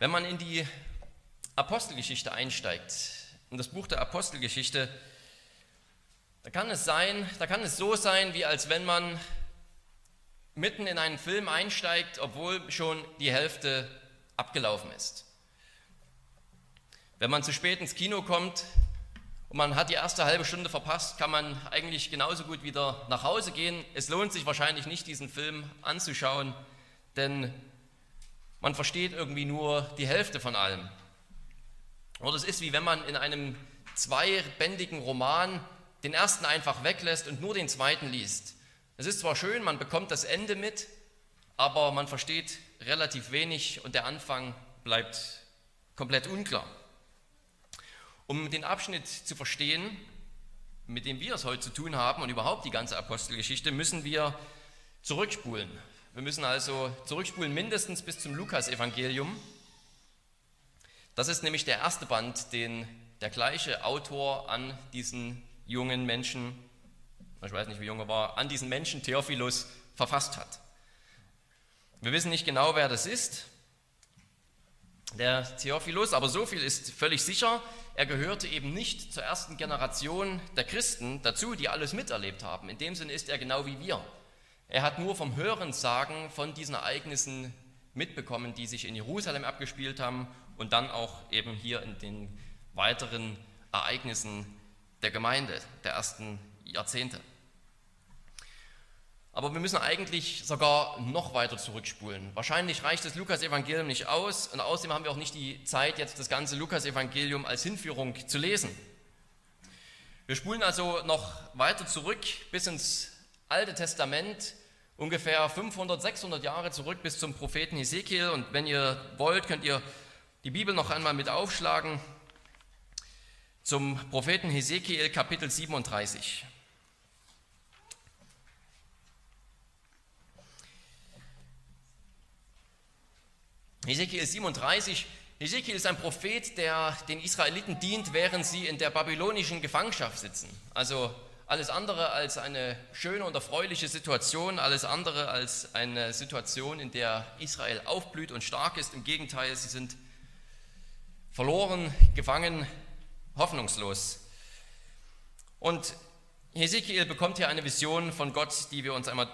Wenn man in die Apostelgeschichte einsteigt, in das Buch der Apostelgeschichte, da kann es sein, da kann es so sein, wie als wenn man mitten in einen Film einsteigt, obwohl schon die Hälfte abgelaufen ist. Wenn man zu spät ins Kino kommt und man hat die erste halbe Stunde verpasst, kann man eigentlich genauso gut wieder nach Hause gehen. Es lohnt sich wahrscheinlich nicht, diesen Film anzuschauen, denn man versteht irgendwie nur die Hälfte von allem. Oder es ist wie wenn man in einem zweibändigen Roman den ersten einfach weglässt und nur den zweiten liest. Es ist zwar schön, man bekommt das Ende mit, aber man versteht relativ wenig und der Anfang bleibt komplett unklar. Um den Abschnitt zu verstehen, mit dem wir es heute zu tun haben und überhaupt die ganze Apostelgeschichte, müssen wir zurückspulen. Wir müssen also zurückspulen mindestens bis zum Lukasevangelium. Das ist nämlich der erste Band, den der gleiche Autor an diesen jungen Menschen, ich weiß nicht, wie jung er war, an diesen Menschen Theophilus verfasst hat. Wir wissen nicht genau, wer das ist, der Theophilus, aber so viel ist völlig sicher, er gehörte eben nicht zur ersten Generation der Christen dazu, die alles miterlebt haben. In dem Sinne ist er genau wie wir. Er hat nur vom Hörensagen von diesen Ereignissen mitbekommen, die sich in Jerusalem abgespielt haben und dann auch eben hier in den weiteren Ereignissen der Gemeinde der ersten Jahrzehnte. Aber wir müssen eigentlich sogar noch weiter zurückspulen. Wahrscheinlich reicht das Lukas-Evangelium nicht aus und außerdem haben wir auch nicht die Zeit, jetzt das ganze Lukas-Evangelium als Hinführung zu lesen. Wir spulen also noch weiter zurück bis ins Alte Testament, ungefähr 500, 600 Jahre zurück bis zum Propheten Hesekiel. Und wenn ihr wollt, könnt ihr die Bibel noch einmal mit aufschlagen zum Propheten Hesekiel Kapitel 37. Hesekiel 37. Hesekiel ist ein Prophet, der den Israeliten dient, während sie in der babylonischen Gefangenschaft sitzen. Also alles andere als eine schöne und erfreuliche Situation, alles andere als eine Situation, in der Israel aufblüht und stark ist. Im Gegenteil, sie sind verloren, gefangen, hoffnungslos. Und Hesekiel bekommt hier eine Vision von Gott, die wir uns einmal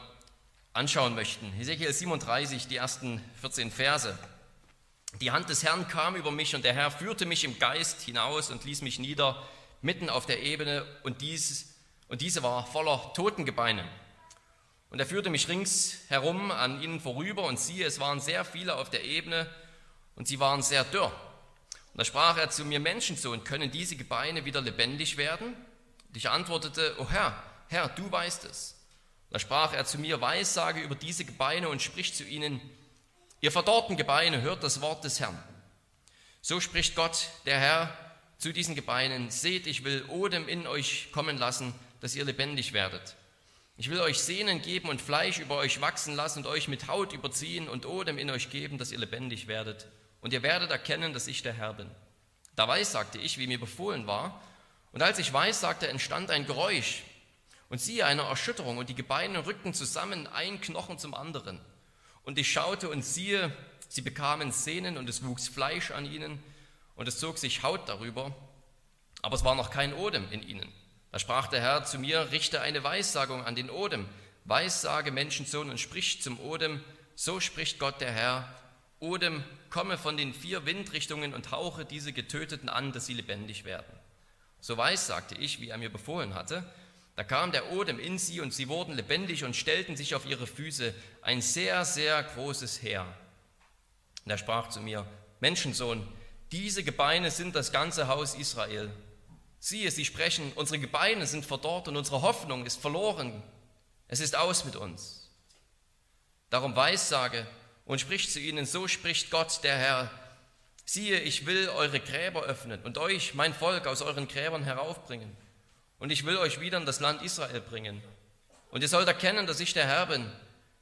anschauen möchten. Hesekiel 37, die ersten 14 Verse. Die Hand des Herrn kam über mich und der Herr führte mich im Geist hinaus und ließ mich nieder mitten auf der Ebene und, dies, und diese war voller Totengebeine. Und er führte mich ringsherum an ihnen vorüber und siehe, es waren sehr viele auf der Ebene und sie waren sehr dürr. Und da sprach er zu mir, Menschensohn, können diese Gebeine wieder lebendig werden? Und ich antwortete, O Herr, Herr, du weißt es. da sprach er zu mir, Weissage über diese Gebeine und sprich zu ihnen, Ihr verdorrten Gebeine, hört das Wort des Herrn. So spricht Gott, der Herr, zu diesen Gebeinen, seht, ich will Odem in euch kommen lassen, dass ihr lebendig werdet. Ich will euch Sehnen geben und Fleisch über euch wachsen lassen und euch mit Haut überziehen und Odem in euch geben, dass ihr lebendig werdet. Und ihr werdet erkennen, dass ich der Herr bin. Da weiß, sagte ich, wie mir befohlen war. Und als ich weiß, sagte, entstand ein Geräusch. Und siehe, eine Erschütterung, und die Gebeine rückten zusammen, ein Knochen zum anderen. Und ich schaute und siehe, sie bekamen Sehnen und es wuchs Fleisch an ihnen und es zog sich Haut darüber, aber es war noch kein Odem in ihnen. Da sprach der Herr zu mir, richte eine Weissagung an den Odem, Weissage Menschensohn und sprich zum Odem, so spricht Gott der Herr, Odem, komme von den vier Windrichtungen und hauche diese Getöteten an, dass sie lebendig werden. So weiß, sagte ich, wie er mir befohlen hatte, da kam der Odem in sie und sie wurden lebendig und stellten sich auf ihre Füße, ein sehr, sehr großes Heer. Und er sprach zu mir, Menschensohn, diese Gebeine sind das ganze Haus Israel. Siehe, sie sprechen, unsere Gebeine sind verdorrt und unsere Hoffnung ist verloren. Es ist aus mit uns. Darum weissage und sprich zu ihnen, so spricht Gott, der Herr. Siehe, ich will eure Gräber öffnen und euch, mein Volk, aus euren Gräbern heraufbringen und ich will euch wieder in das Land Israel bringen. Und ihr sollt erkennen, dass ich der Herr bin,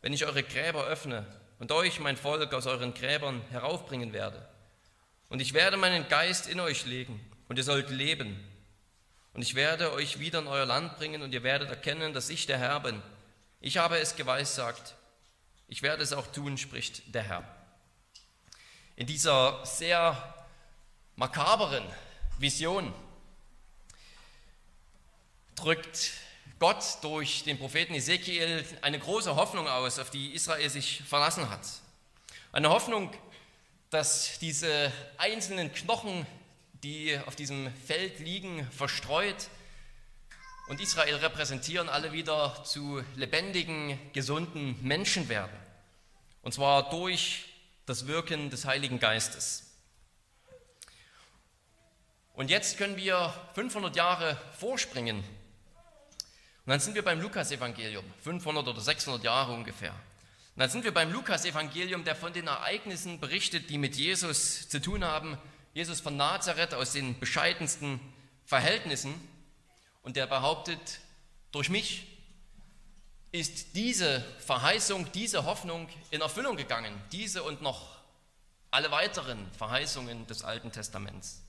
wenn ich eure Gräber öffne und euch, mein Volk, aus euren Gräbern heraufbringen werde. Und ich werde meinen Geist in euch legen und ihr sollt leben. Und ich werde euch wieder in euer Land bringen und ihr werdet erkennen, dass ich der Herr bin. Ich habe es geweissagt. Ich werde es auch tun, spricht der Herr. in dieser sehr makaberen Vision drückt Gott durch den Propheten Ezekiel eine große Hoffnung aus, auf die Israel sich verlassen hat. Eine Hoffnung, dass diese einzelnen Knochen, die auf diesem Feld liegen, verstreut und Israel repräsentieren, alle wieder zu lebendigen, gesunden Menschen werden. Und zwar durch das Wirken des Heiligen Geistes. Und jetzt können wir 500 Jahre vorspringen. Und dann sind wir beim Lukasevangelium, 500 oder 600 Jahre ungefähr. Und dann sind wir beim Lukasevangelium, der von den Ereignissen berichtet, die mit Jesus zu tun haben. Jesus von Nazareth aus den bescheidensten Verhältnissen. Und der behauptet, durch mich ist diese Verheißung, diese Hoffnung in Erfüllung gegangen. Diese und noch alle weiteren Verheißungen des Alten Testaments.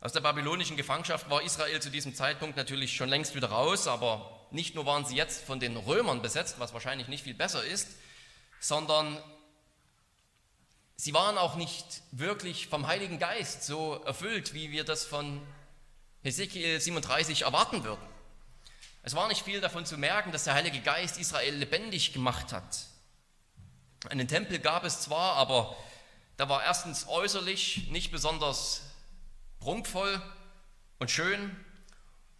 Aus der babylonischen Gefangenschaft war Israel zu diesem Zeitpunkt natürlich schon längst wieder raus, aber nicht nur waren sie jetzt von den Römern besetzt, was wahrscheinlich nicht viel besser ist, sondern sie waren auch nicht wirklich vom Heiligen Geist so erfüllt, wie wir das von Hesekiel 37 erwarten würden. Es war nicht viel davon zu merken, dass der Heilige Geist Israel lebendig gemacht hat. Einen Tempel gab es zwar, aber da war erstens äußerlich nicht besonders prunkvoll und schön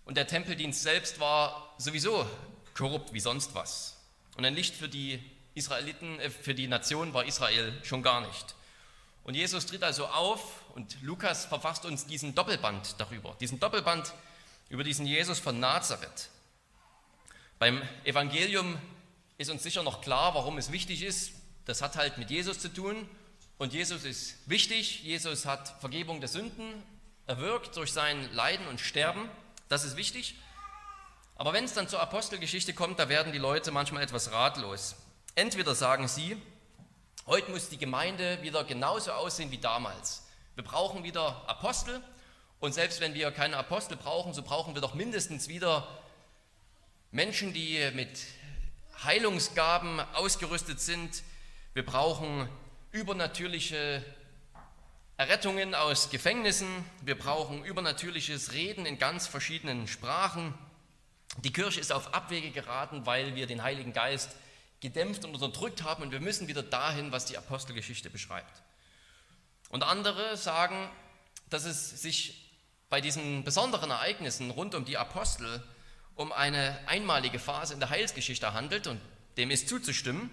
und der Tempeldienst selbst war sowieso korrupt wie sonst was. Und ein Licht für die Israeliten, äh, für die Nation war Israel schon gar nicht. Und Jesus tritt also auf und Lukas verfasst uns diesen Doppelband darüber, diesen Doppelband über diesen Jesus von Nazareth. Beim Evangelium ist uns sicher noch klar, warum es wichtig ist. Das hat halt mit Jesus zu tun und Jesus ist wichtig. Jesus hat Vergebung der Sünden erwirkt durch sein Leiden und Sterben. Das ist wichtig. Aber wenn es dann zur Apostelgeschichte kommt, da werden die Leute manchmal etwas ratlos. Entweder sagen sie, heute muss die Gemeinde wieder genauso aussehen wie damals. Wir brauchen wieder Apostel und selbst wenn wir keine Apostel brauchen, so brauchen wir doch mindestens wieder Menschen, die mit Heilungsgaben ausgerüstet sind. Wir brauchen übernatürliche Errettungen aus Gefängnissen, wir brauchen übernatürliches Reden in ganz verschiedenen Sprachen. Die Kirche ist auf Abwege geraten, weil wir den Heiligen Geist gedämpft und unterdrückt haben und wir müssen wieder dahin, was die Apostelgeschichte beschreibt. Und andere sagen, dass es sich bei diesen besonderen Ereignissen rund um die Apostel um eine einmalige Phase in der Heilsgeschichte handelt und dem ist zuzustimmen.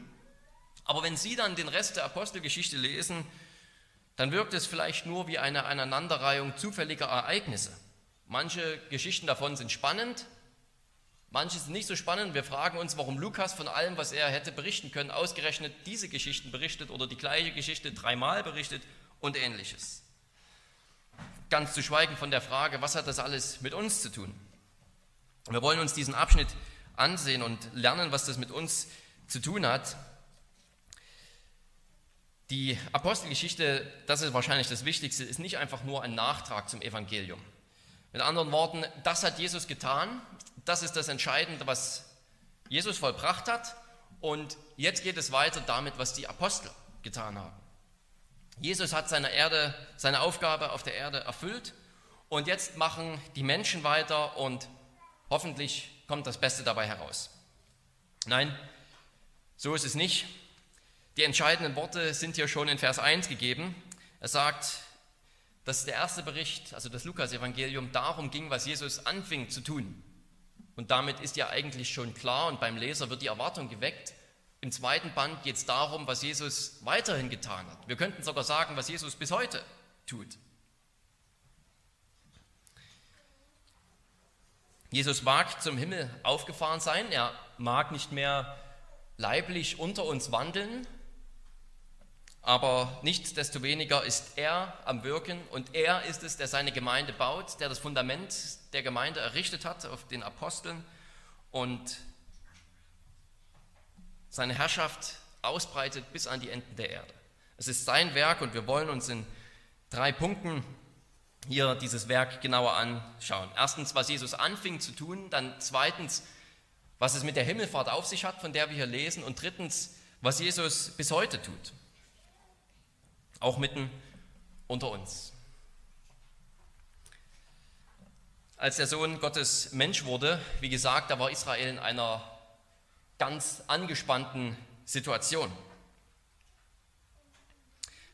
Aber wenn Sie dann den Rest der Apostelgeschichte lesen, dann wirkt es vielleicht nur wie eine Aneinanderreihung zufälliger Ereignisse. Manche Geschichten davon sind spannend, manche sind nicht so spannend. Wir fragen uns, warum Lukas von allem, was er hätte berichten können, ausgerechnet diese Geschichten berichtet oder die gleiche Geschichte dreimal berichtet und ähnliches. Ganz zu schweigen von der Frage, was hat das alles mit uns zu tun? Wir wollen uns diesen Abschnitt ansehen und lernen, was das mit uns zu tun hat. Die Apostelgeschichte, das ist wahrscheinlich das Wichtigste, ist nicht einfach nur ein Nachtrag zum Evangelium. Mit anderen Worten, das hat Jesus getan, das ist das Entscheidende, was Jesus vollbracht hat und jetzt geht es weiter damit, was die Apostel getan haben. Jesus hat seine Erde, seine Aufgabe auf der Erde erfüllt und jetzt machen die Menschen weiter und hoffentlich kommt das Beste dabei heraus. Nein, so ist es nicht. Die entscheidenden Worte sind hier schon in Vers 1 gegeben. Er sagt, dass der erste Bericht, also das Lukas-Evangelium, darum ging, was Jesus anfing zu tun. Und damit ist ja eigentlich schon klar und beim Leser wird die Erwartung geweckt. Im zweiten Band geht es darum, was Jesus weiterhin getan hat. Wir könnten sogar sagen, was Jesus bis heute tut. Jesus mag zum Himmel aufgefahren sein, er mag nicht mehr leiblich unter uns wandeln, aber nichtsdestoweniger ist er am Wirken und er ist es, der seine Gemeinde baut, der das Fundament der Gemeinde errichtet hat auf den Aposteln und seine Herrschaft ausbreitet bis an die Enden der Erde. Es ist sein Werk und wir wollen uns in drei Punkten hier dieses Werk genauer anschauen. Erstens, was Jesus anfing zu tun, dann zweitens, was es mit der Himmelfahrt auf sich hat, von der wir hier lesen, und drittens, was Jesus bis heute tut. Auch mitten unter uns. Als der Sohn Gottes Mensch wurde, wie gesagt, da war Israel in einer ganz angespannten Situation.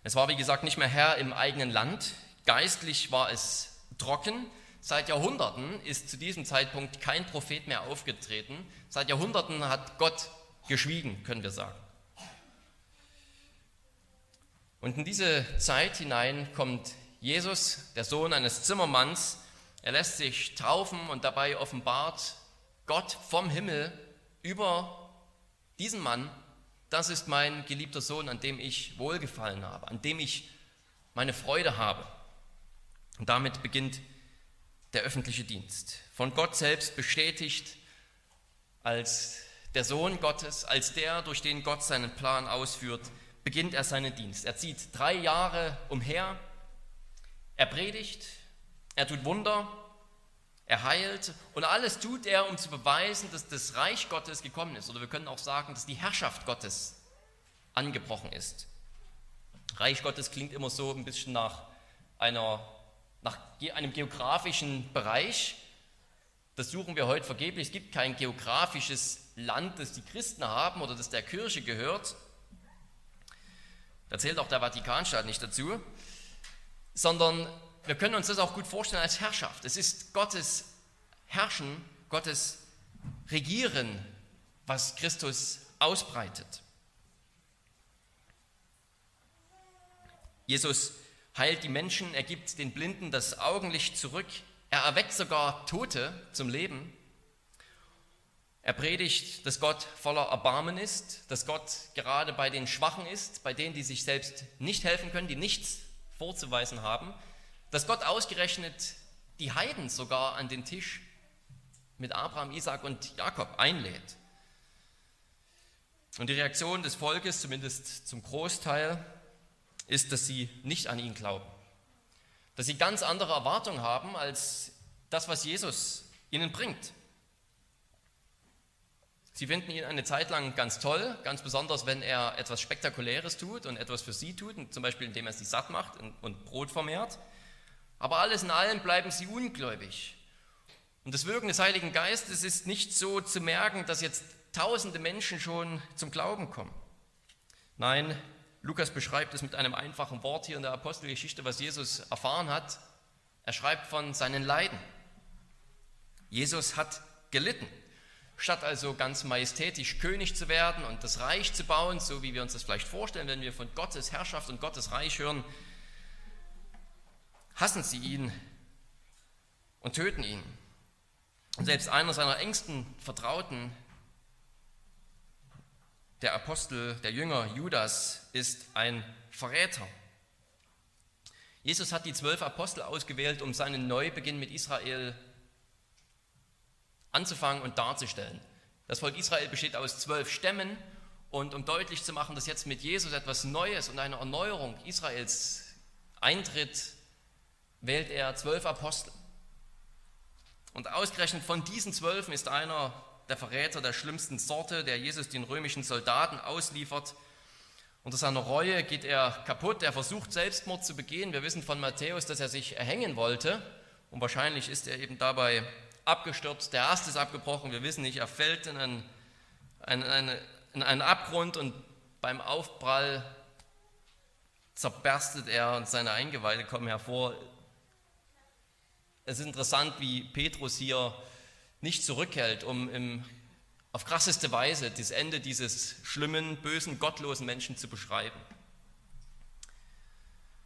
Es war, wie gesagt, nicht mehr Herr im eigenen Land. Geistlich war es trocken. Seit Jahrhunderten ist zu diesem Zeitpunkt kein Prophet mehr aufgetreten. Seit Jahrhunderten hat Gott geschwiegen, können wir sagen. Und in diese Zeit hinein kommt Jesus, der Sohn eines Zimmermanns. Er lässt sich taufen und dabei offenbart Gott vom Himmel über diesen Mann das ist mein geliebter Sohn, an dem ich Wohlgefallen habe, an dem ich meine Freude habe. Und damit beginnt der öffentliche Dienst. Von Gott selbst bestätigt als der Sohn Gottes, als der, durch den Gott seinen Plan ausführt, beginnt er seinen Dienst. Er zieht drei Jahre umher, er predigt, er tut Wunder, er heilt und alles tut er, um zu beweisen, dass das Reich Gottes gekommen ist. Oder wir können auch sagen, dass die Herrschaft Gottes angebrochen ist. Reich Gottes klingt immer so ein bisschen nach, einer, nach einem geografischen Bereich. Das suchen wir heute vergeblich. Es gibt kein geografisches Land, das die Christen haben oder das der Kirche gehört. Da zählt auch der Vatikanstaat nicht dazu, sondern wir können uns das auch gut vorstellen als Herrschaft. Es ist Gottes Herrschen, Gottes Regieren, was Christus ausbreitet. Jesus heilt die Menschen, er gibt den Blinden das Augenlicht zurück, er erweckt sogar Tote zum Leben. Er predigt, dass Gott voller Erbarmen ist, dass Gott gerade bei den Schwachen ist, bei denen, die sich selbst nicht helfen können, die nichts vorzuweisen haben dass Gott ausgerechnet die Heiden sogar an den Tisch mit Abraham, Isaac und Jakob einlädt. Und die Reaktion des Volkes, zumindest zum Großteil, ist, dass sie nicht an ihn glauben. Dass sie ganz andere Erwartungen haben als das, was Jesus ihnen bringt. Sie finden ihn eine Zeit lang ganz toll, ganz besonders, wenn er etwas Spektakuläres tut und etwas für sie tut, zum Beispiel indem er sie satt macht und Brot vermehrt. Aber alles in allem bleiben sie ungläubig. Und das Wirken des Heiligen Geistes ist nicht so zu merken, dass jetzt tausende Menschen schon zum Glauben kommen. Nein, Lukas beschreibt es mit einem einfachen Wort hier in der Apostelgeschichte, was Jesus erfahren hat. Er schreibt von seinen Leiden. Jesus hat gelitten. Statt also ganz majestätisch König zu werden und das Reich zu bauen, so wie wir uns das vielleicht vorstellen, wenn wir von Gottes Herrschaft und Gottes Reich hören, hassen sie ihn und töten ihn. Und selbst einer seiner engsten Vertrauten, der Apostel, der Jünger Judas, ist ein Verräter. Jesus hat die zwölf Apostel ausgewählt, um seinen Neubeginn mit Israel anzufangen und darzustellen. Das Volk Israel besteht aus zwölf Stämmen und um deutlich zu machen, dass jetzt mit Jesus etwas Neues und eine Erneuerung Israels eintritt, wählt er zwölf Apostel. Und ausgerechnet von diesen zwölfen ist einer der Verräter der schlimmsten Sorte, der Jesus den römischen Soldaten ausliefert. Unter seiner Reue geht er kaputt, er versucht Selbstmord zu begehen. Wir wissen von Matthäus, dass er sich erhängen wollte und wahrscheinlich ist er eben dabei abgestürzt. Der Ast ist abgebrochen, wir wissen nicht, er fällt in einen, in einen, in einen Abgrund und beim Aufprall zerberstet er und seine Eingeweide kommen hervor. Es ist interessant, wie Petrus hier nicht zurückhält, um im, auf krasseste Weise das Ende dieses schlimmen, bösen, gottlosen Menschen zu beschreiben.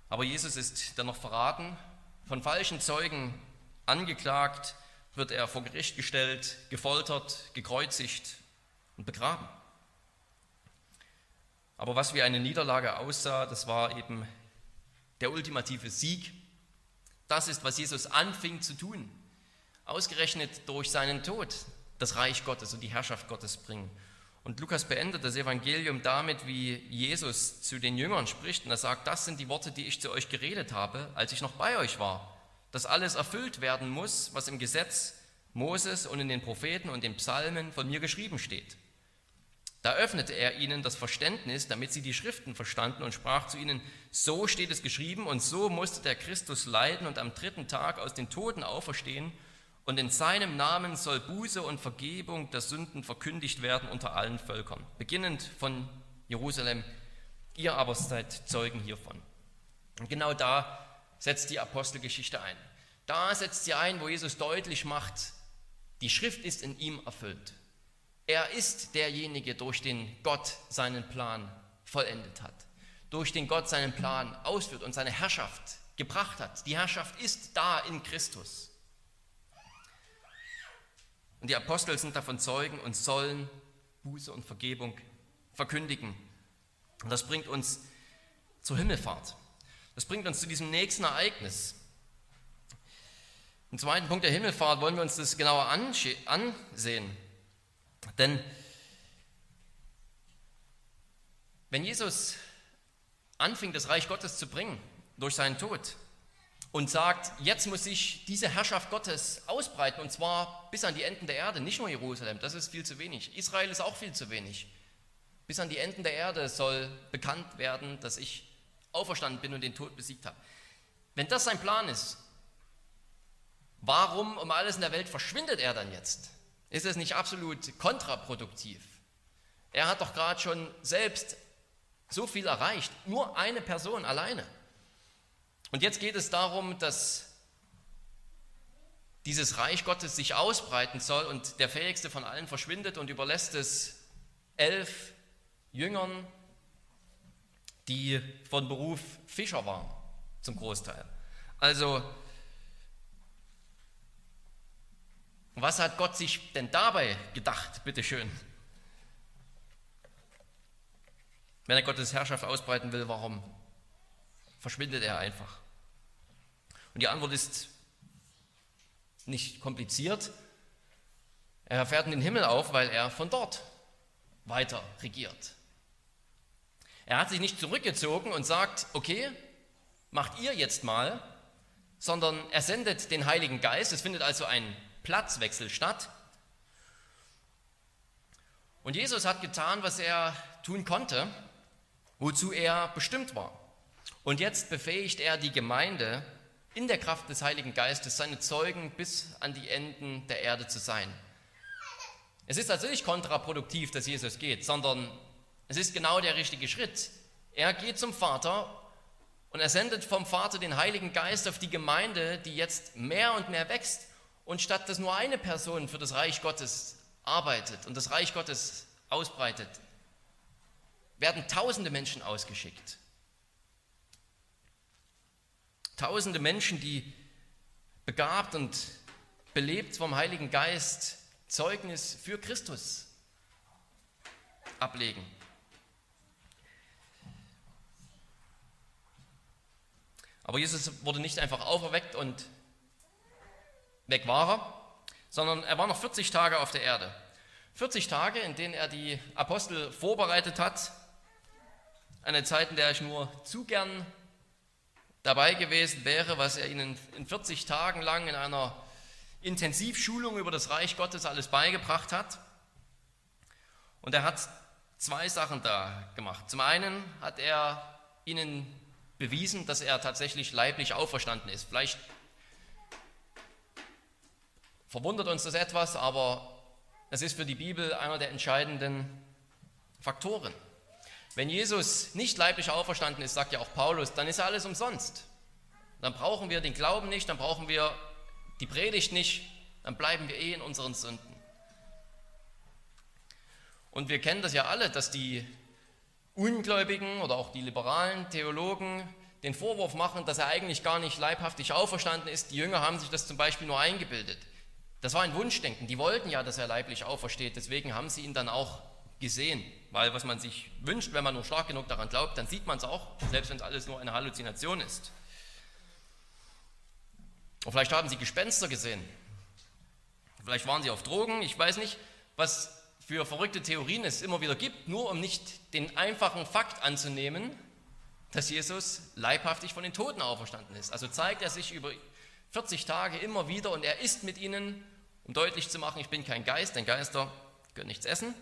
Aber Jesus ist dann noch verraten, von falschen Zeugen angeklagt, wird er vor Gericht gestellt, gefoltert, gekreuzigt und begraben. Aber was wie eine Niederlage aussah, das war eben der ultimative Sieg das ist, was Jesus anfing zu tun. Ausgerechnet durch seinen Tod das Reich Gottes und die Herrschaft Gottes bringen. Und Lukas beendet das Evangelium damit, wie Jesus zu den Jüngern spricht. Und er sagt, das sind die Worte, die ich zu euch geredet habe, als ich noch bei euch war. Dass alles erfüllt werden muss, was im Gesetz Moses und in den Propheten und den Psalmen von mir geschrieben steht. Da öffnete er ihnen das Verständnis, damit sie die Schriften verstanden und sprach zu ihnen, so steht es geschrieben und so musste der Christus leiden und am dritten Tag aus den Toten auferstehen und in seinem Namen soll Buße und Vergebung der Sünden verkündigt werden unter allen Völkern, beginnend von Jerusalem. Ihr aber seid Zeugen hiervon. Und genau da setzt die Apostelgeschichte ein. Da setzt sie ein, wo Jesus deutlich macht, die Schrift ist in ihm erfüllt. Er ist derjenige, durch den Gott seinen Plan vollendet hat, durch den Gott seinen Plan ausführt und seine Herrschaft gebracht hat. Die Herrschaft ist da in Christus. Und die Apostel sind davon Zeugen und sollen Buße und Vergebung verkündigen. Und das bringt uns zur Himmelfahrt. Das bringt uns zu diesem nächsten Ereignis. Im zweiten Punkt der Himmelfahrt wollen wir uns das genauer ansehen. Denn wenn Jesus anfing, das Reich Gottes zu bringen durch seinen Tod und sagt, jetzt muss sich diese Herrschaft Gottes ausbreiten und zwar bis an die Enden der Erde, nicht nur Jerusalem, das ist viel zu wenig. Israel ist auch viel zu wenig. Bis an die Enden der Erde soll bekannt werden, dass ich auferstanden bin und den Tod besiegt habe. Wenn das sein Plan ist, warum um alles in der Welt verschwindet er dann jetzt? Ist es nicht absolut kontraproduktiv? Er hat doch gerade schon selbst so viel erreicht, nur eine Person alleine. Und jetzt geht es darum, dass dieses Reich Gottes sich ausbreiten soll und der Fähigste von allen verschwindet und überlässt es elf Jüngern, die von Beruf Fischer waren, zum Großteil. Also Was hat Gott sich denn dabei gedacht, bitteschön? Wenn er Gottes Herrschaft ausbreiten will, warum verschwindet er einfach? Und die Antwort ist nicht kompliziert. Er fährt in den Himmel auf, weil er von dort weiter regiert. Er hat sich nicht zurückgezogen und sagt, okay, macht ihr jetzt mal, sondern er sendet den Heiligen Geist. Es findet also ein Platzwechsel statt. Und Jesus hat getan, was er tun konnte, wozu er bestimmt war. Und jetzt befähigt er die Gemeinde in der Kraft des Heiligen Geistes, seine Zeugen bis an die Enden der Erde zu sein. Es ist also nicht kontraproduktiv, dass Jesus geht, sondern es ist genau der richtige Schritt. Er geht zum Vater und er sendet vom Vater den Heiligen Geist auf die Gemeinde, die jetzt mehr und mehr wächst und statt dass nur eine Person für das Reich Gottes arbeitet und das Reich Gottes ausbreitet, werden tausende Menschen ausgeschickt. Tausende Menschen, die begabt und belebt vom Heiligen Geist Zeugnis für Christus ablegen. Aber Jesus wurde nicht einfach auferweckt und weg war er, sondern er war noch 40 Tage auf der Erde. 40 Tage, in denen er die Apostel vorbereitet hat. Eine Zeit, in der ich nur zu gern dabei gewesen wäre, was er ihnen in 40 Tagen lang in einer Intensivschulung über das Reich Gottes alles beigebracht hat. Und er hat zwei Sachen da gemacht. Zum einen hat er ihnen bewiesen, dass er tatsächlich leiblich auferstanden ist. Vielleicht verwundert uns das etwas, aber es ist für die Bibel einer der entscheidenden Faktoren. Wenn Jesus nicht leiblich auferstanden ist, sagt ja auch Paulus, dann ist alles umsonst. Dann brauchen wir den Glauben nicht, dann brauchen wir die Predigt nicht, dann bleiben wir eh in unseren Sünden. Und wir kennen das ja alle, dass die Ungläubigen oder auch die liberalen Theologen den Vorwurf machen, dass er eigentlich gar nicht leibhaftig auferstanden ist. Die Jünger haben sich das zum Beispiel nur eingebildet. Das war ein Wunschdenken. Die wollten ja, dass er leiblich aufersteht. Deswegen haben sie ihn dann auch gesehen. Weil was man sich wünscht, wenn man nur stark genug daran glaubt, dann sieht man es auch, selbst wenn es alles nur eine Halluzination ist. Und vielleicht haben sie Gespenster gesehen. Vielleicht waren sie auf Drogen. Ich weiß nicht, was für verrückte Theorien es immer wieder gibt, nur um nicht den einfachen Fakt anzunehmen, dass Jesus leibhaftig von den Toten auferstanden ist. Also zeigt er sich über 40 Tage immer wieder und er ist mit ihnen um deutlich zu machen, ich bin kein Geist, denn Geister können nichts essen.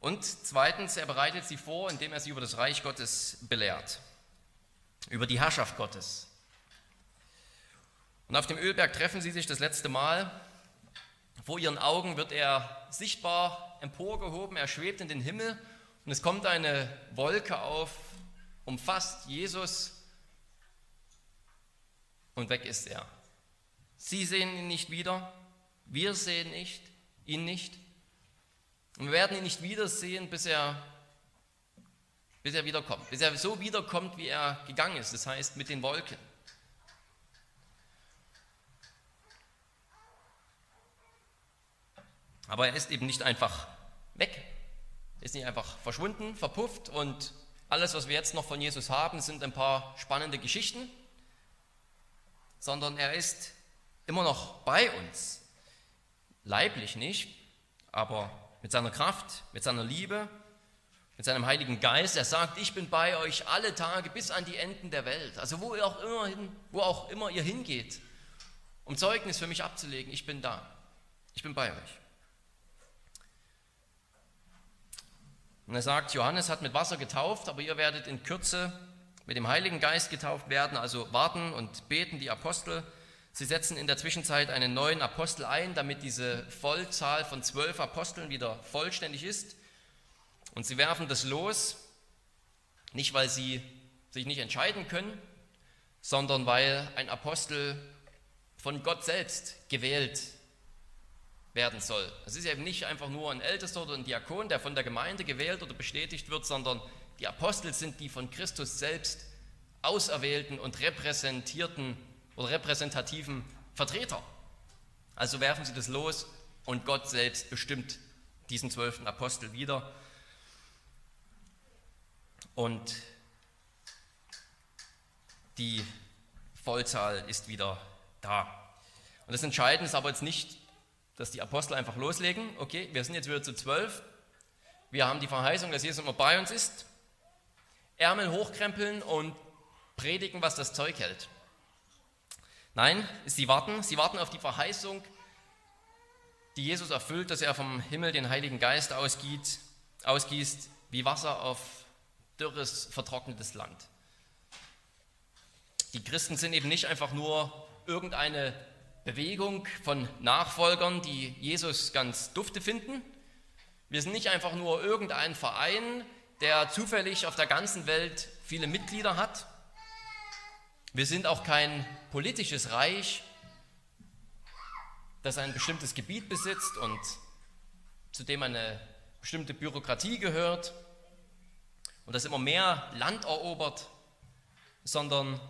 Und zweitens, er bereitet sie vor, indem er sie über das Reich Gottes belehrt, über die Herrschaft Gottes. Und auf dem Ölberg treffen sie sich das letzte Mal. Vor ihren Augen wird er sichtbar emporgehoben, er schwebt in den Himmel und es kommt eine Wolke auf, umfasst Jesus und weg ist er. Sie sehen ihn nicht wieder, wir sehen nicht, ihn nicht. Und wir werden ihn nicht wiedersehen, bis er, bis er wiederkommt. Bis er so wiederkommt, wie er gegangen ist, das heißt mit den Wolken. Aber er ist eben nicht einfach weg. Er ist nicht einfach verschwunden, verpufft und alles, was wir jetzt noch von Jesus haben, sind ein paar spannende Geschichten, sondern er ist immer noch bei uns. Leiblich nicht, aber mit seiner Kraft, mit seiner Liebe, mit seinem Heiligen Geist. Er sagt, ich bin bei euch alle Tage bis an die Enden der Welt. Also wo, ihr auch immer hin, wo auch immer ihr hingeht, um Zeugnis für mich abzulegen, ich bin da. Ich bin bei euch. Und er sagt, Johannes hat mit Wasser getauft, aber ihr werdet in Kürze mit dem Heiligen Geist getauft werden, also warten und beten die Apostel Sie setzen in der Zwischenzeit einen neuen Apostel ein, damit diese Vollzahl von zwölf Aposteln wieder vollständig ist. Und sie werfen das los, nicht weil sie sich nicht entscheiden können, sondern weil ein Apostel von Gott selbst gewählt werden soll. Es ist eben nicht einfach nur ein Ältester oder ein Diakon, der von der Gemeinde gewählt oder bestätigt wird, sondern die Apostel sind die von Christus selbst auserwählten und repräsentierten oder repräsentativen Vertreter. Also werfen sie das los und Gott selbst bestimmt diesen zwölften Apostel wieder. Und die Vollzahl ist wieder da. Und das Entscheidende ist aber jetzt nicht, dass die Apostel einfach loslegen, okay, wir sind jetzt wieder zu zwölf, wir haben die Verheißung, dass Jesus immer bei uns ist, Ärmel hochkrempeln und predigen, was das Zeug hält. Nein, sie warten, sie warten auf die Verheißung, die Jesus erfüllt, dass er vom Himmel den Heiligen Geist ausgießt, ausgießt wie Wasser auf dürres, vertrocknetes Land. Die Christen sind eben nicht einfach nur irgendeine Bewegung von Nachfolgern, die Jesus ganz dufte finden. Wir sind nicht einfach nur irgendein Verein, der zufällig auf der ganzen Welt viele Mitglieder hat, wir sind auch kein politisches Reich, das ein bestimmtes Gebiet besitzt und zu dem eine bestimmte Bürokratie gehört und das immer mehr Land erobert, sondern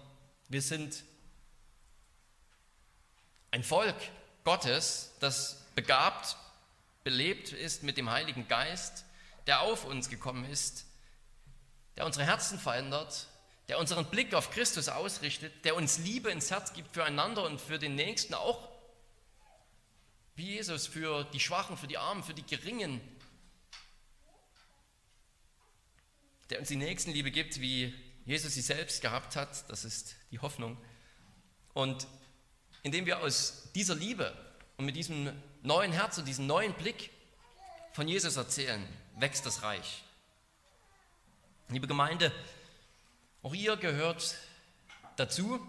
wir sind ein Volk Gottes, das begabt, belebt ist mit dem Heiligen Geist, der auf uns gekommen ist, der unsere Herzen verändert der unseren Blick auf Christus ausrichtet, der uns Liebe ins Herz gibt füreinander und für den Nächsten auch, wie Jesus für die Schwachen, für die Armen, für die Geringen, der uns die Nächstenliebe gibt, wie Jesus sie selbst gehabt hat, das ist die Hoffnung. Und indem wir aus dieser Liebe und mit diesem neuen Herz und diesem neuen Blick von Jesus erzählen, wächst das Reich. Liebe Gemeinde, auch ihr gehört dazu.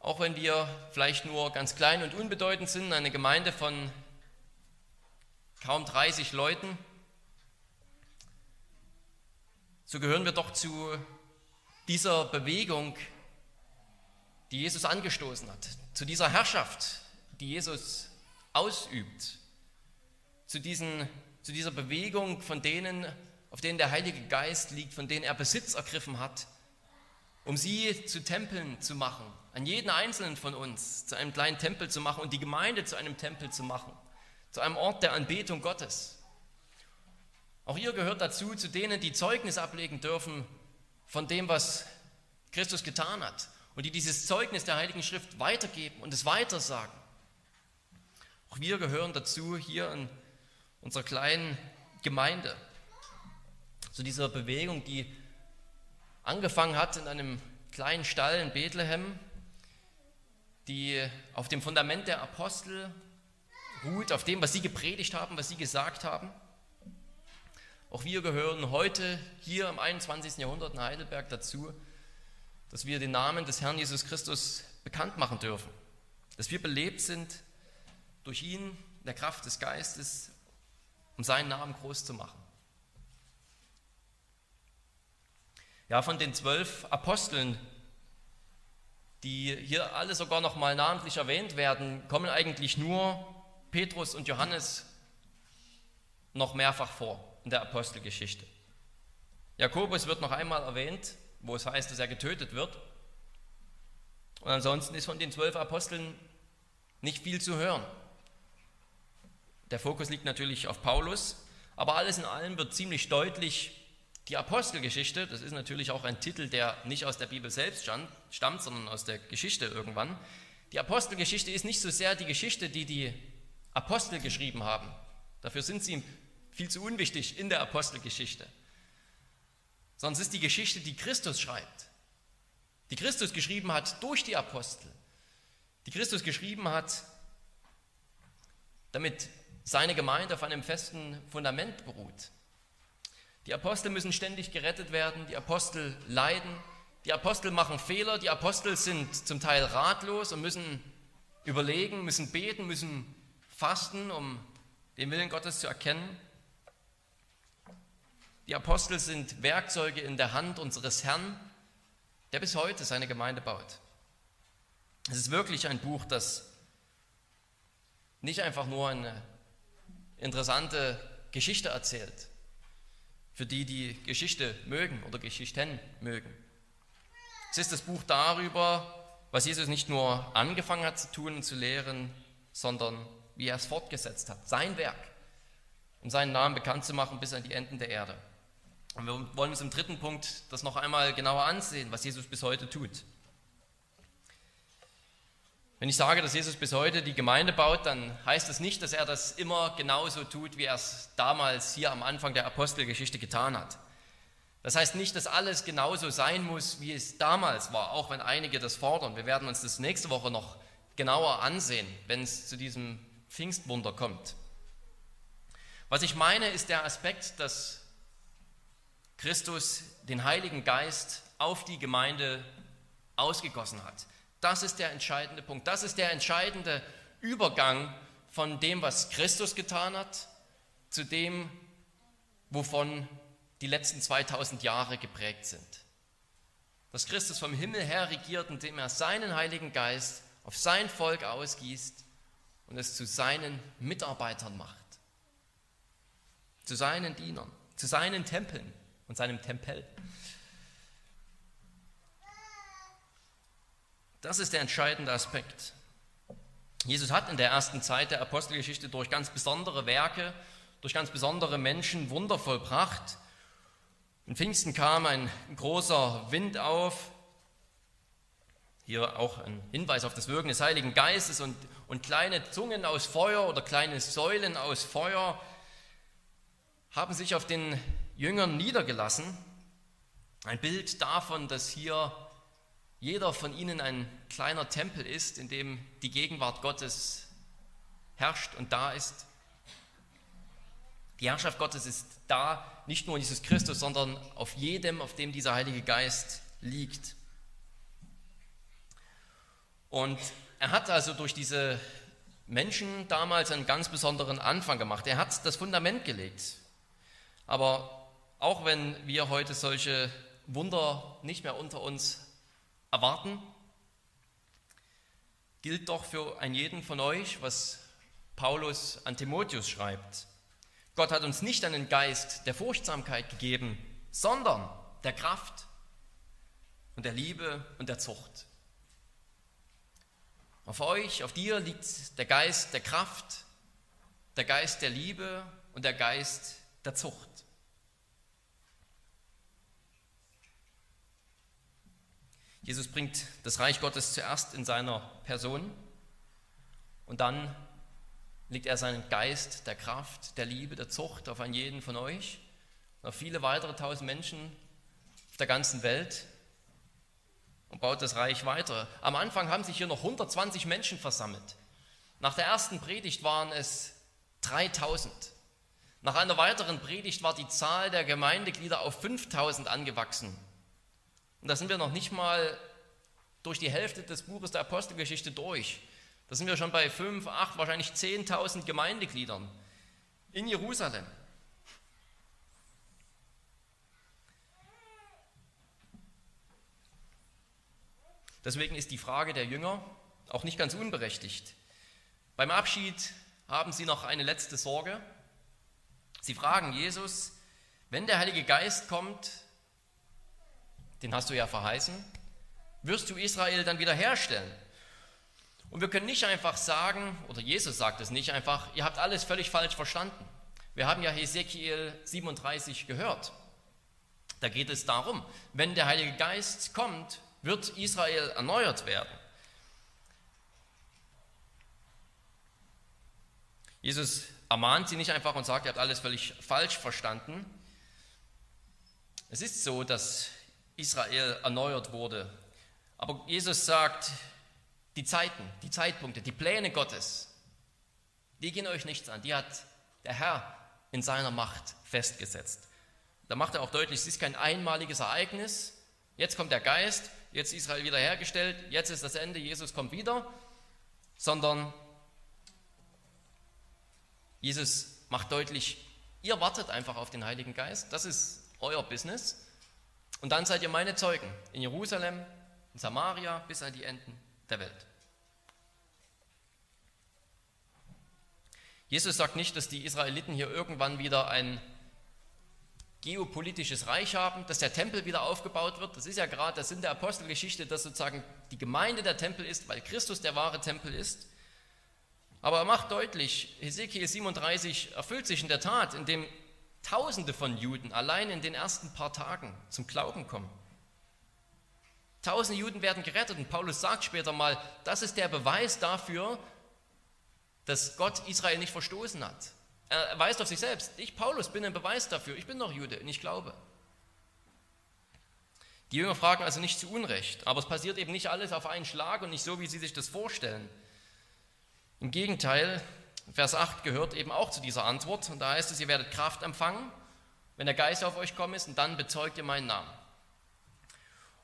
Auch wenn wir vielleicht nur ganz klein und unbedeutend sind, eine Gemeinde von kaum 30 Leuten, so gehören wir doch zu dieser Bewegung, die Jesus angestoßen hat, zu dieser Herrschaft, die Jesus ausübt, zu, diesen, zu dieser Bewegung von denen, auf denen der Heilige Geist liegt, von denen er Besitz ergriffen hat, um sie zu Tempeln zu machen, an jeden einzelnen von uns zu einem kleinen Tempel zu machen und die Gemeinde zu einem Tempel zu machen, zu einem Ort der Anbetung Gottes. Auch ihr gehört dazu, zu denen, die Zeugnis ablegen dürfen von dem, was Christus getan hat und die dieses Zeugnis der Heiligen Schrift weitergeben und es weitersagen. Auch wir gehören dazu hier in unserer kleinen Gemeinde zu dieser Bewegung, die angefangen hat in einem kleinen Stall in Bethlehem, die auf dem Fundament der Apostel ruht, auf dem, was sie gepredigt haben, was sie gesagt haben. Auch wir gehören heute hier im 21. Jahrhundert in Heidelberg dazu, dass wir den Namen des Herrn Jesus Christus bekannt machen dürfen. Dass wir belebt sind durch ihn, in der Kraft des Geistes, um seinen Namen groß zu machen. Ja, von den zwölf Aposteln, die hier alle sogar noch mal namentlich erwähnt werden, kommen eigentlich nur Petrus und Johannes noch mehrfach vor in der Apostelgeschichte. Jakobus wird noch einmal erwähnt, wo es heißt, dass er getötet wird. Und ansonsten ist von den zwölf Aposteln nicht viel zu hören. Der Fokus liegt natürlich auf Paulus, aber alles in allem wird ziemlich deutlich, die Apostelgeschichte, das ist natürlich auch ein Titel, der nicht aus der Bibel selbst stammt, sondern aus der Geschichte irgendwann. Die Apostelgeschichte ist nicht so sehr die Geschichte, die die Apostel geschrieben haben. Dafür sind sie viel zu unwichtig in der Apostelgeschichte. Sondern es ist die Geschichte, die Christus schreibt. Die Christus geschrieben hat durch die Apostel. Die Christus geschrieben hat, damit seine Gemeinde auf einem festen Fundament beruht. Die Apostel müssen ständig gerettet werden, die Apostel leiden, die Apostel machen Fehler, die Apostel sind zum Teil ratlos und müssen überlegen, müssen beten, müssen fasten, um den Willen Gottes zu erkennen. Die Apostel sind Werkzeuge in der Hand unseres Herrn, der bis heute seine Gemeinde baut. Es ist wirklich ein Buch, das nicht einfach nur eine interessante Geschichte erzählt, für die, die Geschichte mögen oder Geschichten mögen. Es ist das Buch darüber, was Jesus nicht nur angefangen hat zu tun und zu lehren, sondern wie er es fortgesetzt hat. Sein Werk, um seinen Namen bekannt zu machen bis an die Enden der Erde. Und wir wollen uns im dritten Punkt das noch einmal genauer ansehen, was Jesus bis heute tut. Wenn ich sage, dass Jesus bis heute die Gemeinde baut, dann heißt das nicht, dass er das immer genauso tut, wie er es damals hier am Anfang der Apostelgeschichte getan hat. Das heißt nicht, dass alles genauso sein muss, wie es damals war, auch wenn einige das fordern. Wir werden uns das nächste Woche noch genauer ansehen, wenn es zu diesem Pfingstwunder kommt. Was ich meine, ist der Aspekt, dass Christus den Heiligen Geist auf die Gemeinde ausgegossen hat. Das ist der entscheidende Punkt. Das ist der entscheidende Übergang von dem, was Christus getan hat, zu dem, wovon die letzten 2000 Jahre geprägt sind. Dass Christus vom Himmel her regiert, indem er seinen Heiligen Geist auf sein Volk ausgießt und es zu seinen Mitarbeitern macht, zu seinen Dienern, zu seinen Tempeln und seinem Tempel. Das ist der entscheidende Aspekt. Jesus hat in der ersten Zeit der Apostelgeschichte durch ganz besondere Werke, durch ganz besondere Menschen Wunder vollbracht. In Pfingsten kam ein großer Wind auf. Hier auch ein Hinweis auf das Wirken des Heiligen Geistes und, und kleine Zungen aus Feuer oder kleine Säulen aus Feuer haben sich auf den Jüngern niedergelassen. Ein Bild davon, dass hier jeder von ihnen ein kleiner Tempel ist, in dem die Gegenwart Gottes herrscht und da ist. Die Herrschaft Gottes ist da, nicht nur in Jesus Christus, sondern auf jedem, auf dem dieser Heilige Geist liegt. Und er hat also durch diese Menschen damals einen ganz besonderen Anfang gemacht. Er hat das Fundament gelegt. Aber auch wenn wir heute solche Wunder nicht mehr unter uns erwarten, gilt doch für einen jeden von euch, was Paulus an Timotheus schreibt. Gott hat uns nicht einen Geist der Furchtsamkeit gegeben, sondern der Kraft und der Liebe und der Zucht. Auf euch, auf dir liegt der Geist der Kraft, der Geist der Liebe und der Geist der Zucht. Jesus bringt das Reich Gottes zuerst in seiner Person und dann legt er seinen Geist der Kraft, der Liebe, der Zucht auf einen jeden von euch auf viele weitere tausend Menschen auf der ganzen Welt und baut das Reich weiter. Am Anfang haben sich hier noch 120 Menschen versammelt. Nach der ersten Predigt waren es 3000. Nach einer weiteren Predigt war die Zahl der Gemeindeglieder auf 5000 angewachsen. Und da sind wir noch nicht mal durch die Hälfte des Buches der Apostelgeschichte durch. Da sind wir schon bei 5, 8, wahrscheinlich 10.000 Gemeindegliedern in Jerusalem. Deswegen ist die Frage der Jünger auch nicht ganz unberechtigt. Beim Abschied haben sie noch eine letzte Sorge. Sie fragen Jesus, wenn der Heilige Geist kommt, den hast du ja verheißen, wirst du Israel dann wiederherstellen? Und wir können nicht einfach sagen, oder Jesus sagt es nicht einfach, ihr habt alles völlig falsch verstanden. Wir haben ja Hesekiel 37 gehört. Da geht es darum, wenn der Heilige Geist kommt, wird Israel erneuert werden. Jesus ermahnt sie nicht einfach und sagt, ihr habt alles völlig falsch verstanden. Es ist so, dass Israel erneuert wurde. Aber Jesus sagt, die Zeiten, die Zeitpunkte, die Pläne Gottes, die gehen euch nichts an. Die hat der Herr in seiner Macht festgesetzt. Da macht er auch deutlich, es ist kein einmaliges Ereignis. Jetzt kommt der Geist, jetzt Israel wiederhergestellt, jetzt ist das Ende, Jesus kommt wieder, sondern Jesus macht deutlich, ihr wartet einfach auf den Heiligen Geist, das ist euer Business. Und dann seid ihr meine Zeugen in Jerusalem, in Samaria bis an die Enden der Welt. Jesus sagt nicht, dass die Israeliten hier irgendwann wieder ein geopolitisches Reich haben, dass der Tempel wieder aufgebaut wird. Das ist ja gerade der Sinn der Apostelgeschichte, dass sozusagen die Gemeinde der Tempel ist, weil Christus der wahre Tempel ist. Aber er macht deutlich, Hesekiel 37 erfüllt sich in der Tat, indem Tausende von Juden allein in den ersten paar Tagen zum Glauben kommen. Tausende Juden werden gerettet und Paulus sagt später mal, das ist der Beweis dafür, dass Gott Israel nicht verstoßen hat. Er weist auf sich selbst. Ich, Paulus, bin ein Beweis dafür. Ich bin doch Jude und ich glaube. Die Jünger fragen also nicht zu Unrecht, aber es passiert eben nicht alles auf einen Schlag und nicht so, wie sie sich das vorstellen. Im Gegenteil, Vers 8 gehört eben auch zu dieser Antwort und da heißt es, ihr werdet Kraft empfangen, wenn der Geist auf euch kommen ist und dann bezeugt ihr meinen Namen.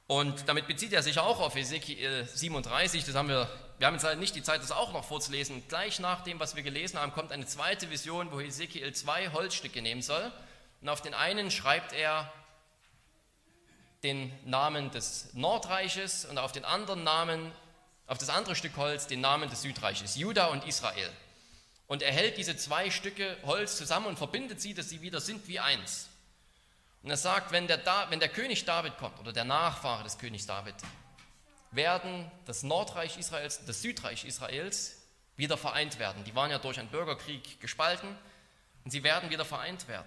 Und damit bezieht er sich auch auf Ezekiel 37, das haben wir wir haben jetzt halt nicht die Zeit, das auch noch vorzulesen. Gleich nach dem, was wir gelesen haben, kommt eine zweite Vision, wo Ezekiel zwei Holzstücke nehmen soll. Und auf den einen schreibt er den Namen des Nordreiches und auf den anderen Namen, auf das andere Stück Holz, den Namen des Südreiches, Juda und Israel. Und er hält diese zwei Stücke Holz zusammen und verbindet sie, dass sie wieder sind wie eins. Und er sagt, wenn der, wenn der König David kommt oder der Nachfahre des Königs David, werden das Nordreich Israels das Südreich Israels wieder vereint werden. Die waren ja durch einen Bürgerkrieg gespalten und sie werden wieder vereint werden.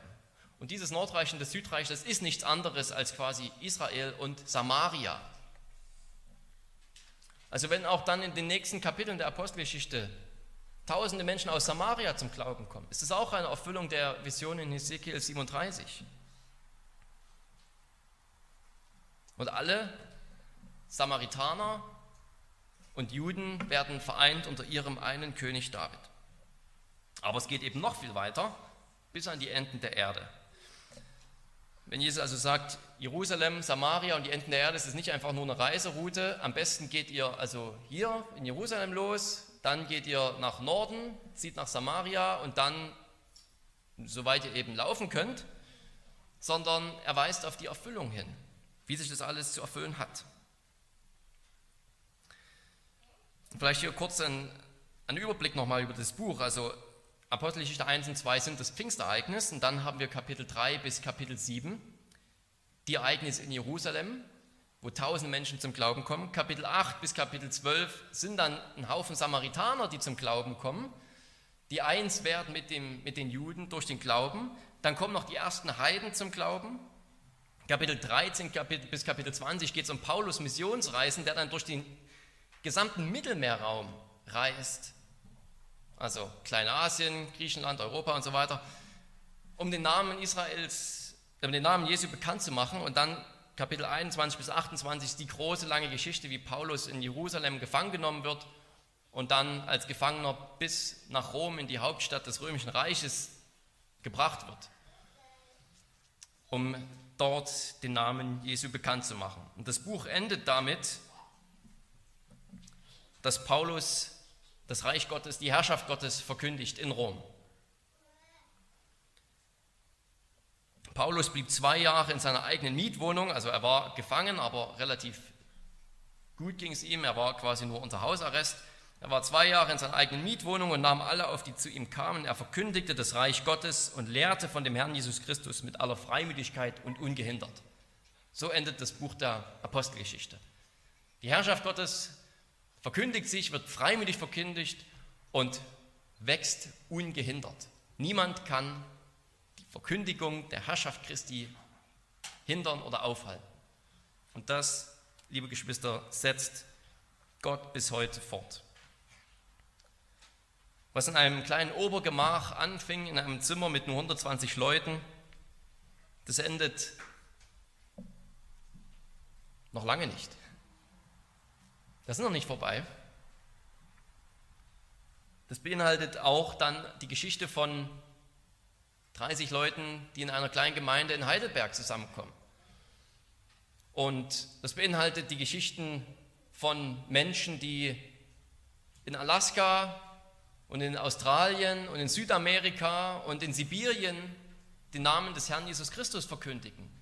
Und dieses Nordreich und das Südreich, das ist nichts anderes als quasi Israel und Samaria. Also wenn auch dann in den nächsten Kapiteln der Apostelgeschichte tausende Menschen aus Samaria zum Glauben kommen, ist es auch eine Erfüllung der Vision in Ezekiel 37. Und alle Samaritaner und Juden werden vereint unter ihrem einen König David. Aber es geht eben noch viel weiter, bis an die Enden der Erde. Wenn Jesus also sagt, Jerusalem, Samaria und die Enden der Erde, ist es nicht einfach nur eine Reiseroute. Am besten geht ihr also hier in Jerusalem los, dann geht ihr nach Norden, zieht nach Samaria und dann, soweit ihr eben laufen könnt, sondern er weist auf die Erfüllung hin, wie sich das alles zu erfüllen hat. Vielleicht hier kurz ein, ein Überblick nochmal über das Buch. Also Apostelgeschichte 1 und 2 sind das Pfingstereignis und dann haben wir Kapitel 3 bis Kapitel 7, die Ereignisse in Jerusalem, wo tausend Menschen zum Glauben kommen. Kapitel 8 bis Kapitel 12 sind dann ein Haufen Samaritaner, die zum Glauben kommen, die eins werden mit, dem, mit den Juden durch den Glauben. Dann kommen noch die ersten Heiden zum Glauben. Kapitel 13 Kapitel, bis Kapitel 20 geht es um Paulus Missionsreisen, der dann durch den gesamten Mittelmeerraum reist, also Kleinasien, Griechenland, Europa und so weiter, um den Namen Israels, um den Namen Jesu bekannt zu machen. Und dann Kapitel 21 bis 28 ist die große lange Geschichte, wie Paulus in Jerusalem gefangen genommen wird und dann als Gefangener bis nach Rom in die Hauptstadt des Römischen Reiches gebracht wird, um dort den Namen Jesu bekannt zu machen. Und das Buch endet damit, dass Paulus das Reich Gottes, die Herrschaft Gottes verkündigt in Rom. Paulus blieb zwei Jahre in seiner eigenen Mietwohnung, also er war gefangen, aber relativ gut ging es ihm, er war quasi nur unter Hausarrest. Er war zwei Jahre in seiner eigenen Mietwohnung und nahm alle auf, die zu ihm kamen. Er verkündigte das Reich Gottes und lehrte von dem Herrn Jesus Christus mit aller Freimütigkeit und ungehindert. So endet das Buch der Apostelgeschichte. Die Herrschaft Gottes verkündigt sich, wird freimütig verkündigt und wächst ungehindert. Niemand kann Verkündigung der Herrschaft Christi hindern oder aufhalten. Und das, liebe Geschwister, setzt Gott bis heute fort. Was in einem kleinen Obergemach anfing, in einem Zimmer mit nur 120 Leuten, das endet noch lange nicht. Das ist noch nicht vorbei. Das beinhaltet auch dann die Geschichte von 30 Leuten, die in einer kleinen Gemeinde in Heidelberg zusammenkommen. Und das beinhaltet die Geschichten von Menschen, die in Alaska und in Australien und in Südamerika und in Sibirien den Namen des Herrn Jesus Christus verkündigen.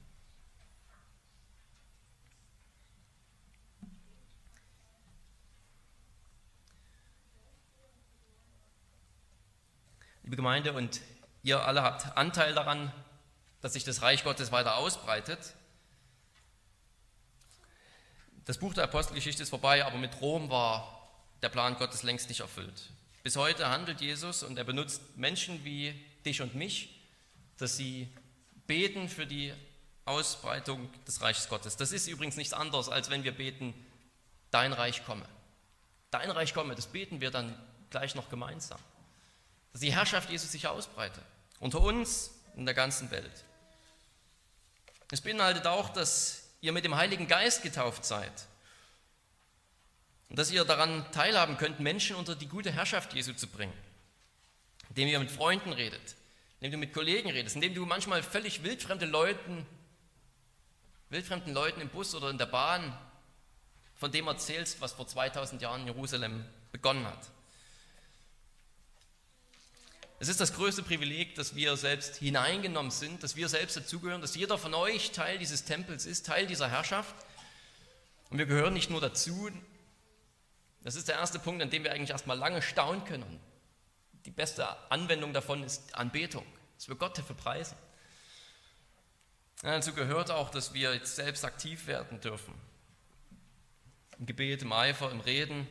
liebe Gemeinde, und ihr alle habt Anteil daran, dass sich das Reich Gottes weiter ausbreitet. Das Buch der Apostelgeschichte ist vorbei, aber mit Rom war der Plan Gottes längst nicht erfüllt. Bis heute handelt Jesus und er benutzt Menschen wie dich und mich, dass sie beten für die Ausbreitung des Reiches Gottes. Das ist übrigens nichts anderes, als wenn wir beten, dein Reich komme. Dein Reich komme, das beten wir dann gleich noch gemeinsam dass die Herrschaft Jesus sich ausbreitet. Unter uns, in der ganzen Welt. Es beinhaltet auch, dass ihr mit dem Heiligen Geist getauft seid. Und dass ihr daran teilhaben könnt, Menschen unter die gute Herrschaft Jesu zu bringen. Indem ihr mit Freunden redet, indem du mit Kollegen redest, indem du manchmal völlig wildfremde Leuten, wildfremden Leuten im Bus oder in der Bahn von dem erzählst, was vor 2000 Jahren in Jerusalem begonnen hat. Es ist das größte Privileg, dass wir selbst hineingenommen sind, dass wir selbst dazugehören, dass jeder von euch Teil dieses Tempels ist, Teil dieser Herrschaft. Und wir gehören nicht nur dazu. Das ist der erste Punkt, an dem wir eigentlich erstmal lange staunen können. Die beste Anwendung davon ist Anbetung, dass wir Gott dafür preisen. Dazu gehört auch, dass wir jetzt selbst aktiv werden dürfen. Im Gebet, im Eifer, im Reden,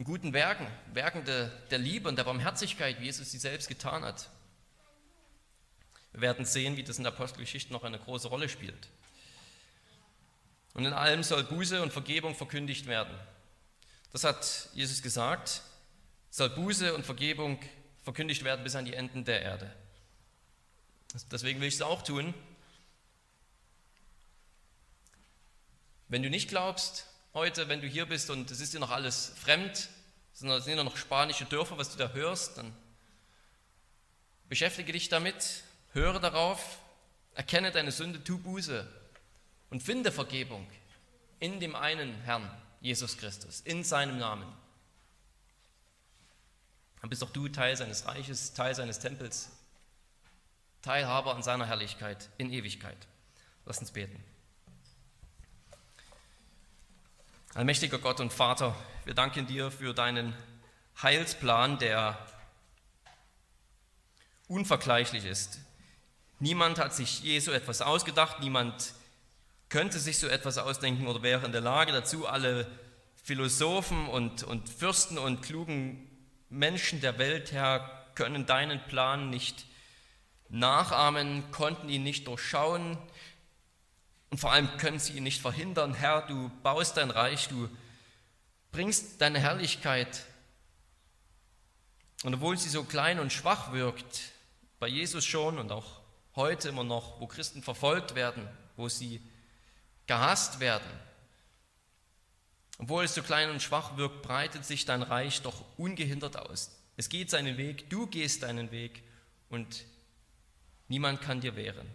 in guten Werken, Werken der, der Liebe und der Barmherzigkeit, wie Jesus sie selbst getan hat. Wir werden sehen, wie das in der Apostelgeschichte noch eine große Rolle spielt. Und in allem soll Buße und Vergebung verkündigt werden. Das hat Jesus gesagt, soll Buße und Vergebung verkündigt werden bis an die Enden der Erde. Deswegen will ich es auch tun. Wenn du nicht glaubst, heute, wenn du hier bist und es ist dir noch alles fremd, es sind noch spanische Dörfer, was du da hörst, dann beschäftige dich damit, höre darauf, erkenne deine Sünde, tu Buße und finde Vergebung in dem einen Herrn, Jesus Christus, in seinem Namen. Dann bist auch du Teil seines Reiches, Teil seines Tempels, Teilhaber an seiner Herrlichkeit in Ewigkeit. Lass uns beten. Allmächtiger Gott und Vater, wir danken dir für deinen Heilsplan, der unvergleichlich ist. Niemand hat sich je so etwas ausgedacht, niemand könnte sich so etwas ausdenken oder wäre in der Lage dazu. Alle Philosophen und, und Fürsten und klugen Menschen der Welt, Herr, können deinen Plan nicht nachahmen, konnten ihn nicht durchschauen, und vor allem können sie ihn nicht verhindern. Herr, du baust dein Reich, du bringst deine Herrlichkeit. Und obwohl sie so klein und schwach wirkt, bei Jesus schon und auch heute immer noch, wo Christen verfolgt werden, wo sie gehasst werden, obwohl es so klein und schwach wirkt, breitet sich dein Reich doch ungehindert aus. Es geht seinen Weg, du gehst deinen Weg und Niemand kann dir wehren.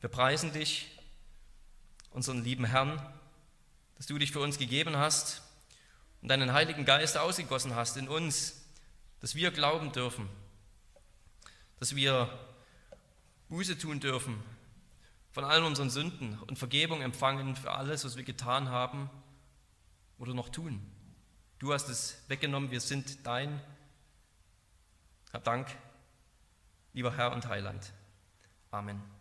Wir preisen dich, unseren lieben Herrn, dass du dich für uns gegeben hast und deinen Heiligen Geist ausgegossen hast in uns, dass wir glauben dürfen, dass wir Buße tun dürfen von allen unseren Sünden und Vergebung empfangen für alles, was wir getan haben oder noch tun. Du hast es weggenommen, wir sind dein. Hab Dank, lieber Herr und Heiland. Amen.